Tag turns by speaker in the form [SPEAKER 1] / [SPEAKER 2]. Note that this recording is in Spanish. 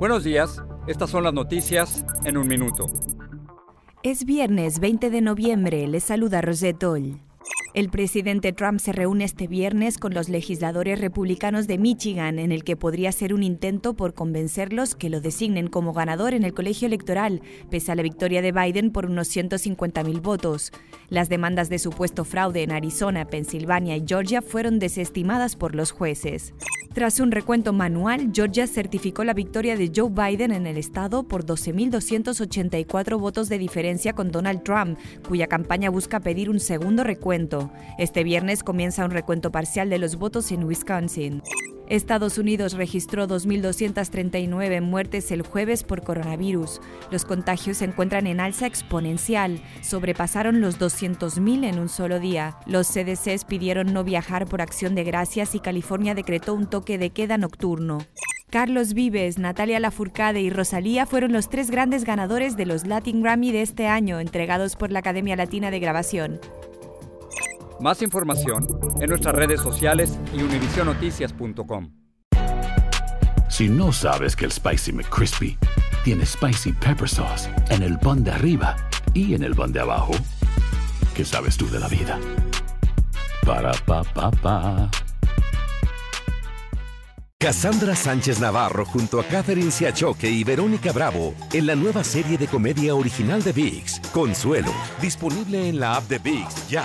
[SPEAKER 1] Buenos días, estas son las noticias en un minuto.
[SPEAKER 2] Es viernes 20 de noviembre, les saluda Rosette Oll. El presidente Trump se reúne este viernes con los legisladores republicanos de Michigan, en el que podría ser un intento por convencerlos que lo designen como ganador en el colegio electoral, pese a la victoria de Biden por unos 150.000 votos. Las demandas de supuesto fraude en Arizona, Pensilvania y Georgia fueron desestimadas por los jueces. Tras un recuento manual, Georgia certificó la victoria de Joe Biden en el estado por 12.284 votos de diferencia con Donald Trump, cuya campaña busca pedir un segundo recuento. Este viernes comienza un recuento parcial de los votos en Wisconsin. Estados Unidos registró 2.239 muertes el jueves por coronavirus. Los contagios se encuentran en alza exponencial, sobrepasaron los 200.000 en un solo día. Los CDCs pidieron no viajar por acción de gracias y California decretó un toque de queda nocturno. Carlos Vives, Natalia Lafourcade y Rosalía fueron los tres grandes ganadores de los Latin Grammy de este año, entregados por la Academia Latina de Grabación.
[SPEAKER 1] Más información en nuestras redes sociales y univisionoticias.com.
[SPEAKER 3] Si no sabes que el Spicy McCrispy tiene Spicy Pepper Sauce en el pan de arriba y en el pan de abajo, ¿qué sabes tú de la vida? Para, pa, pa, pa.
[SPEAKER 4] Cassandra Sánchez Navarro junto a Catherine Siachoque y Verónica Bravo en la nueva serie de comedia original de VIX, Consuelo, disponible en la app de VIX ya.